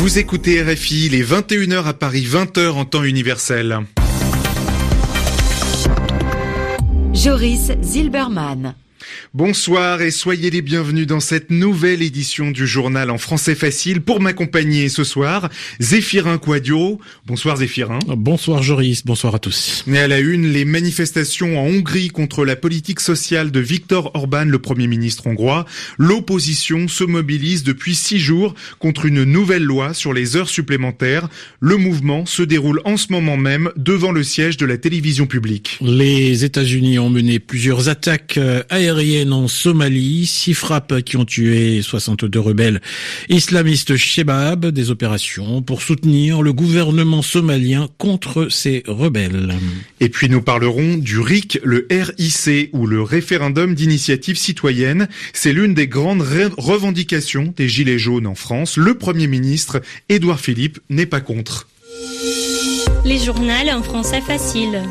Vous écoutez RFI, les 21h à Paris, 20h en temps universel. Joris Zilberman. Bonsoir et soyez les bienvenus dans cette nouvelle édition du journal en français facile. Pour m'accompagner ce soir, Zéphirin Quadio. Bonsoir Zéphirin. Bonsoir Joris, bonsoir à tous. Mais à la une, les manifestations en Hongrie contre la politique sociale de Viktor Orban, le Premier ministre hongrois. L'opposition se mobilise depuis six jours contre une nouvelle loi sur les heures supplémentaires. Le mouvement se déroule en ce moment même devant le siège de la télévision publique. Les États-Unis ont mené plusieurs attaques euh, aériennes en Somalie, six frappes qui ont tué 62 rebelles islamistes Shebab, des opérations pour soutenir le gouvernement somalien contre ces rebelles. Et puis nous parlerons du RIC, le RIC ou le référendum d'initiative citoyenne. C'est l'une des grandes revendications des Gilets jaunes en France. Le Premier ministre, Édouard Philippe, n'est pas contre. Les journaux en français facile.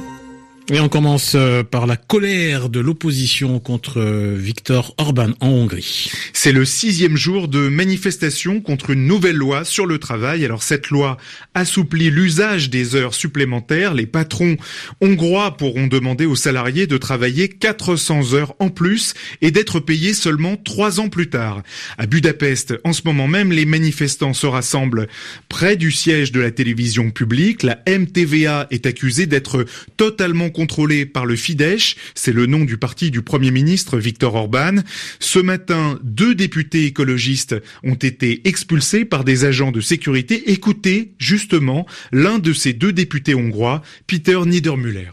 Et on commence euh, par la colère de l'opposition contre euh, Viktor Orban en Hongrie. C'est le sixième jour de manifestation contre une nouvelle loi sur le travail. Alors cette loi assouplit l'usage des heures supplémentaires. Les patrons hongrois pourront demander aux salariés de travailler 400 heures en plus et d'être payés seulement trois ans plus tard. À Budapest, en ce moment même, les manifestants se rassemblent près du siège de la télévision publique. La MTVA est accusée d'être totalement contrôlé par le Fidesz, c'est le nom du parti du Premier ministre Viktor Orban. Ce matin, deux députés écologistes ont été expulsés par des agents de sécurité. Écoutez justement l'un de ces deux députés hongrois, Peter Niedermüller.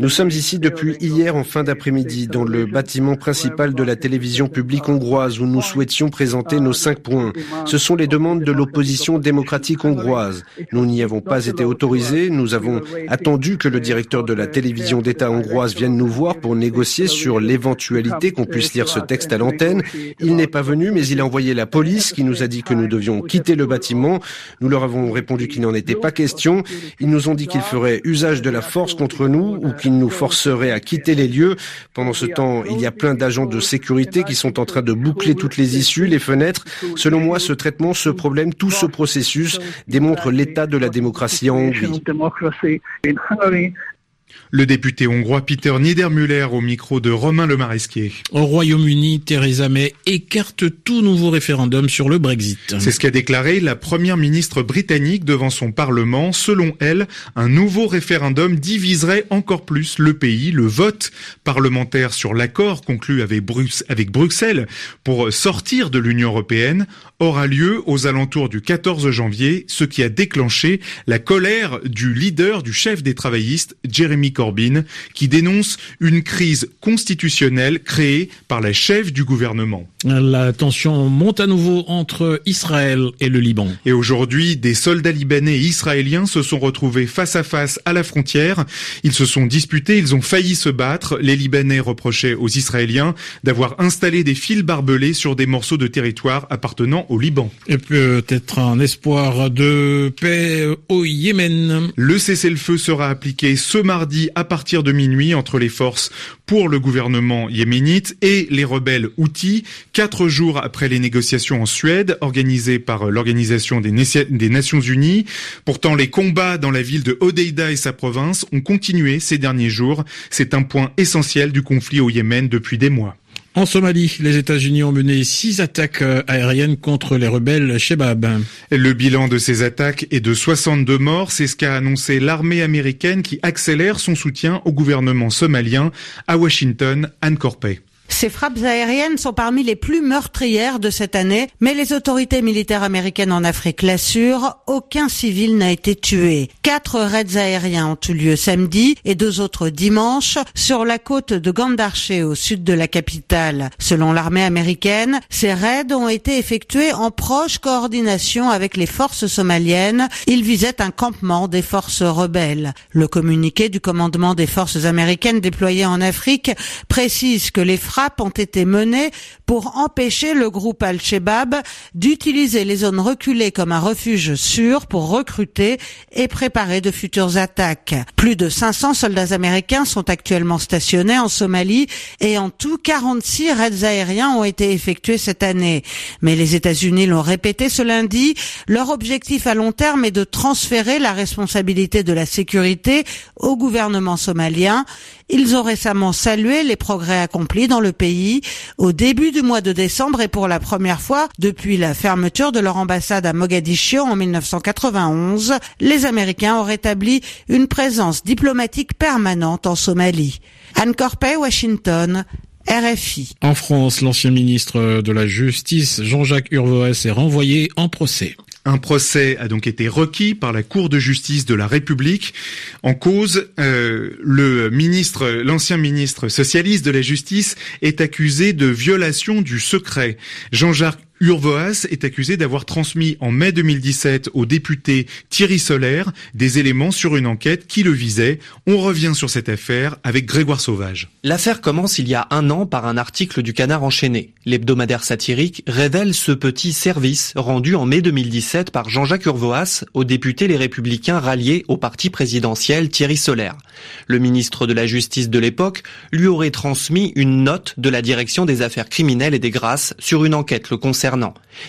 Nous sommes ici depuis hier en fin d'après-midi dans le bâtiment principal de la télévision publique hongroise où nous souhaitions présenter nos cinq points. Ce sont les demandes de l'opposition démocratique hongroise. Nous n'y avons pas été autorisés. Nous avons attendu que le directeur de la télévision d'État hongroise vienne nous voir pour négocier sur l'éventualité qu'on puisse lire ce texte à l'antenne. Il n'est pas venu, mais il a envoyé la police qui nous a dit que nous devions quitter le bâtiment. Nous leur avons répondu qu'il n'en était pas question. Ils nous ont dit qu'ils feraient usage de la force contre nous ou qu'ils nous forceraient à quitter les lieux. Pendant ce temps, il y a plein d'agents de sécurité qui sont en train de boucler toutes les issues, les fenêtres. Selon moi, ce traitement, ce problème, tout ce processus démontre l'état de la démocratie en Hongrie. in Hungary Le député hongrois Peter Niedermüller au micro de Romain Le Maresquier. Au Royaume-Uni, Theresa May écarte tout nouveau référendum sur le Brexit. C'est ce qu'a déclaré la première ministre britannique devant son parlement. Selon elle, un nouveau référendum diviserait encore plus le pays. Le vote parlementaire sur l'accord conclu avec, Bruxelles pour sortir de l'Union européenne aura lieu aux alentours du 14 janvier, ce qui a déclenché la colère du leader du chef des travaillistes, Jeremy Corbyn, qui dénonce une crise constitutionnelle créée par la chef du gouvernement. La tension monte à nouveau entre Israël et le Liban. Et aujourd'hui, des soldats libanais et israéliens se sont retrouvés face à face à la frontière. Ils se sont disputés, ils ont failli se battre. Les Libanais reprochaient aux Israéliens d'avoir installé des fils barbelés sur des morceaux de territoire appartenant au Liban. Et peut-être un espoir de paix au Yémen. Le cessez-le-feu sera appliqué ce mardi à partir de minuit entre les forces pour le gouvernement yéménite et les rebelles houthis, quatre jours après les négociations en Suède organisées par l'Organisation des, Nations Unies. Pourtant, les combats dans la ville de Hodeida et sa province ont continué ces derniers jours. C'est un point essentiel du conflit au Yémen depuis des mois. En Somalie, les États-Unis ont mené six attaques euh, aériennes contre les rebelles Shebab. Le bilan de ces attaques est de 62 morts. C'est ce qu'a annoncé l'armée américaine qui accélère son soutien au gouvernement somalien à Washington, Anne Corpey. Ces frappes aériennes sont parmi les plus meurtrières de cette année, mais les autorités militaires américaines en Afrique l'assurent, aucun civil n'a été tué. Quatre raids aériens ont eu lieu samedi et deux autres dimanche sur la côte de Gandarché au sud de la capitale. Selon l'armée américaine, ces raids ont été effectués en proche coordination avec les forces somaliennes. Ils visaient un campement des forces rebelles. Le communiqué du commandement des forces américaines déployées en Afrique précise que les frappes ont été menées pour empêcher le groupe Al-Shabaab d'utiliser les zones reculées comme un refuge sûr pour recruter et préparer de futures attaques. Plus de 500 soldats américains sont actuellement stationnés en Somalie et en tout 46 raids aériens ont été effectués cette année. Mais les États-Unis l'ont répété ce lundi, leur objectif à long terme est de transférer la responsabilité de la sécurité au gouvernement somalien. Ils ont récemment salué les progrès accomplis dans le pays au début du mois de décembre et pour la première fois depuis la fermeture de leur ambassade à Mogadiscio en 1991, les Américains ont rétabli une présence diplomatique permanente en Somalie. Anne Washington, RFI. En France, l'ancien ministre de la Justice, Jean-Jacques Urvoas, est renvoyé en procès. Un procès a donc été requis par la Cour de justice de la République. En cause, euh, le ministre, l'ancien ministre socialiste de la Justice est accusé de violation du secret. Jean-Jacques Urvoas est accusé d'avoir transmis en mai 2017 au député Thierry Solaire des éléments sur une enquête qui le visait. On revient sur cette affaire avec Grégoire Sauvage. L'affaire commence il y a un an par un article du Canard enchaîné. L'hebdomadaire satirique révèle ce petit service rendu en mai 2017 par Jean-Jacques Urvoas au député Les Républicains ralliés au parti présidentiel Thierry Solaire. Le ministre de la Justice de l'époque lui aurait transmis une note de la direction des affaires criminelles et des grâces sur une enquête le concernant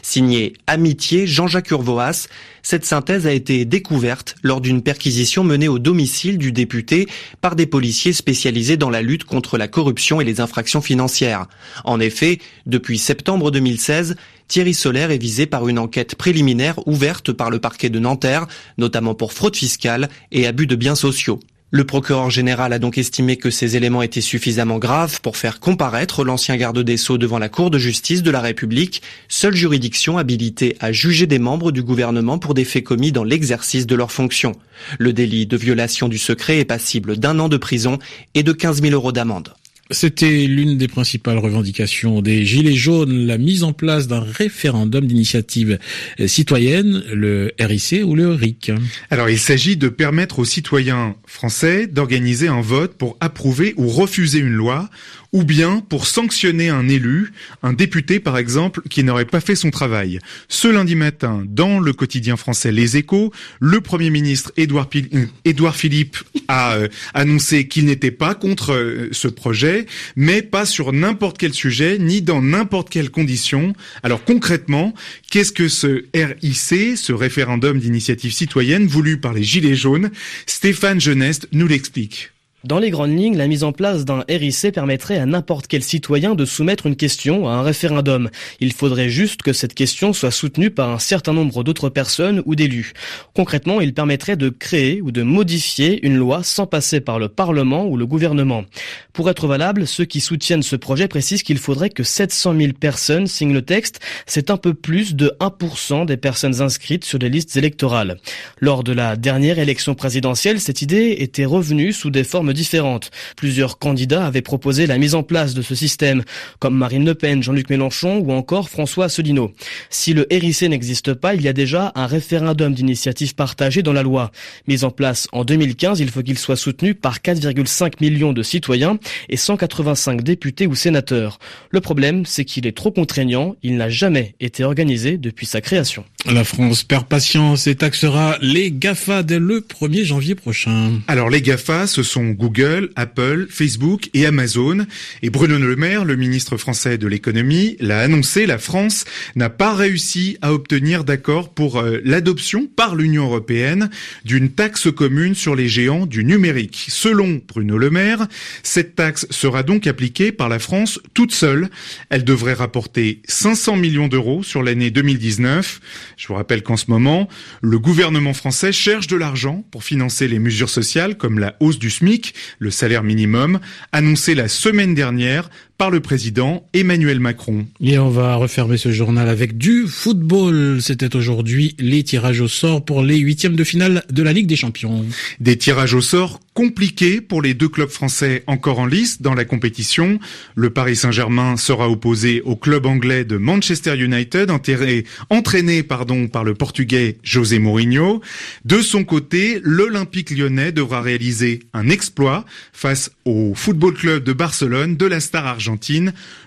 Signé Amitié Jean-Jacques Urvoas, cette synthèse a été découverte lors d'une perquisition menée au domicile du député par des policiers spécialisés dans la lutte contre la corruption et les infractions financières. En effet, depuis septembre 2016, Thierry Solaire est visé par une enquête préliminaire ouverte par le parquet de Nanterre, notamment pour fraude fiscale et abus de biens sociaux. Le procureur général a donc estimé que ces éléments étaient suffisamment graves pour faire comparaître l'ancien garde des Sceaux devant la Cour de justice de la République, seule juridiction habilitée à juger des membres du gouvernement pour des faits commis dans l'exercice de leurs fonctions. Le délit de violation du secret est passible d'un an de prison et de 15 000 euros d'amende. C'était l'une des principales revendications des Gilets jaunes, la mise en place d'un référendum d'initiative citoyenne, le RIC ou le RIC. Alors il s'agit de permettre aux citoyens français d'organiser un vote pour approuver ou refuser une loi ou bien pour sanctionner un élu, un député par exemple, qui n'aurait pas fait son travail. Ce lundi matin, dans le quotidien français Les Échos, le Premier ministre Édouard, euh, Philippe a euh, annoncé qu'il n'était pas contre euh, ce projet, mais pas sur n'importe quel sujet, ni dans n'importe quelle condition. Alors concrètement, qu'est-ce que ce RIC, ce référendum d'initiative citoyenne voulu par les Gilets jaunes? Stéphane Geneste nous l'explique. Dans les grandes lignes, la mise en place d'un RIC permettrait à n'importe quel citoyen de soumettre une question à un référendum. Il faudrait juste que cette question soit soutenue par un certain nombre d'autres personnes ou d'élus. Concrètement, il permettrait de créer ou de modifier une loi sans passer par le Parlement ou le gouvernement. Pour être valable, ceux qui soutiennent ce projet précisent qu'il faudrait que 700 000 personnes signent le texte. C'est un peu plus de 1% des personnes inscrites sur les listes électorales. Lors de la dernière élection présidentielle, cette idée était revenue sous des formes différentes. Plusieurs candidats avaient proposé la mise en place de ce système, comme Marine Le Pen, Jean-Luc Mélenchon ou encore François Asselineau. Si le RIC n'existe pas, il y a déjà un référendum d'initiative partagée dans la loi. Mis en place en 2015, il faut qu'il soit soutenu par 4,5 millions de citoyens et 185 députés ou sénateurs. Le problème, c'est qu'il est trop contraignant, il n'a jamais été organisé depuis sa création. La France perd patience et taxera les GAFA dès le 1er janvier prochain. Alors les GAFA, ce sont Google, Apple, Facebook et Amazon. Et Bruno Le Maire, le ministre français de l'économie, l'a annoncé, la France n'a pas réussi à obtenir d'accord pour euh, l'adoption par l'Union européenne d'une taxe commune sur les géants du numérique. Selon Bruno Le Maire, cette taxe sera donc appliquée par la France toute seule. Elle devrait rapporter 500 millions d'euros sur l'année 2019. Je vous rappelle qu'en ce moment, le gouvernement français cherche de l'argent pour financer les mesures sociales comme la hausse du SMIC le salaire minimum, annoncé la semaine dernière par le président Emmanuel Macron. Et on va refermer ce journal avec du football. C'était aujourd'hui les tirages au sort pour les huitièmes de finale de la Ligue des Champions. Des tirages au sort compliqués pour les deux clubs français encore en lice dans la compétition. Le Paris Saint-Germain sera opposé au club anglais de Manchester United, enterré, entraîné pardon, par le portugais José Mourinho. De son côté, l'Olympique lyonnais devra réaliser un exploit face au football club de Barcelone de la star argentine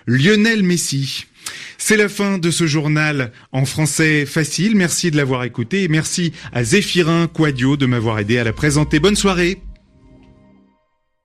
Lionel Messi. C'est la fin de ce journal en français facile. Merci de l'avoir écouté et merci à Zéphirin Quadio de m'avoir aidé à la présenter. Bonne soirée.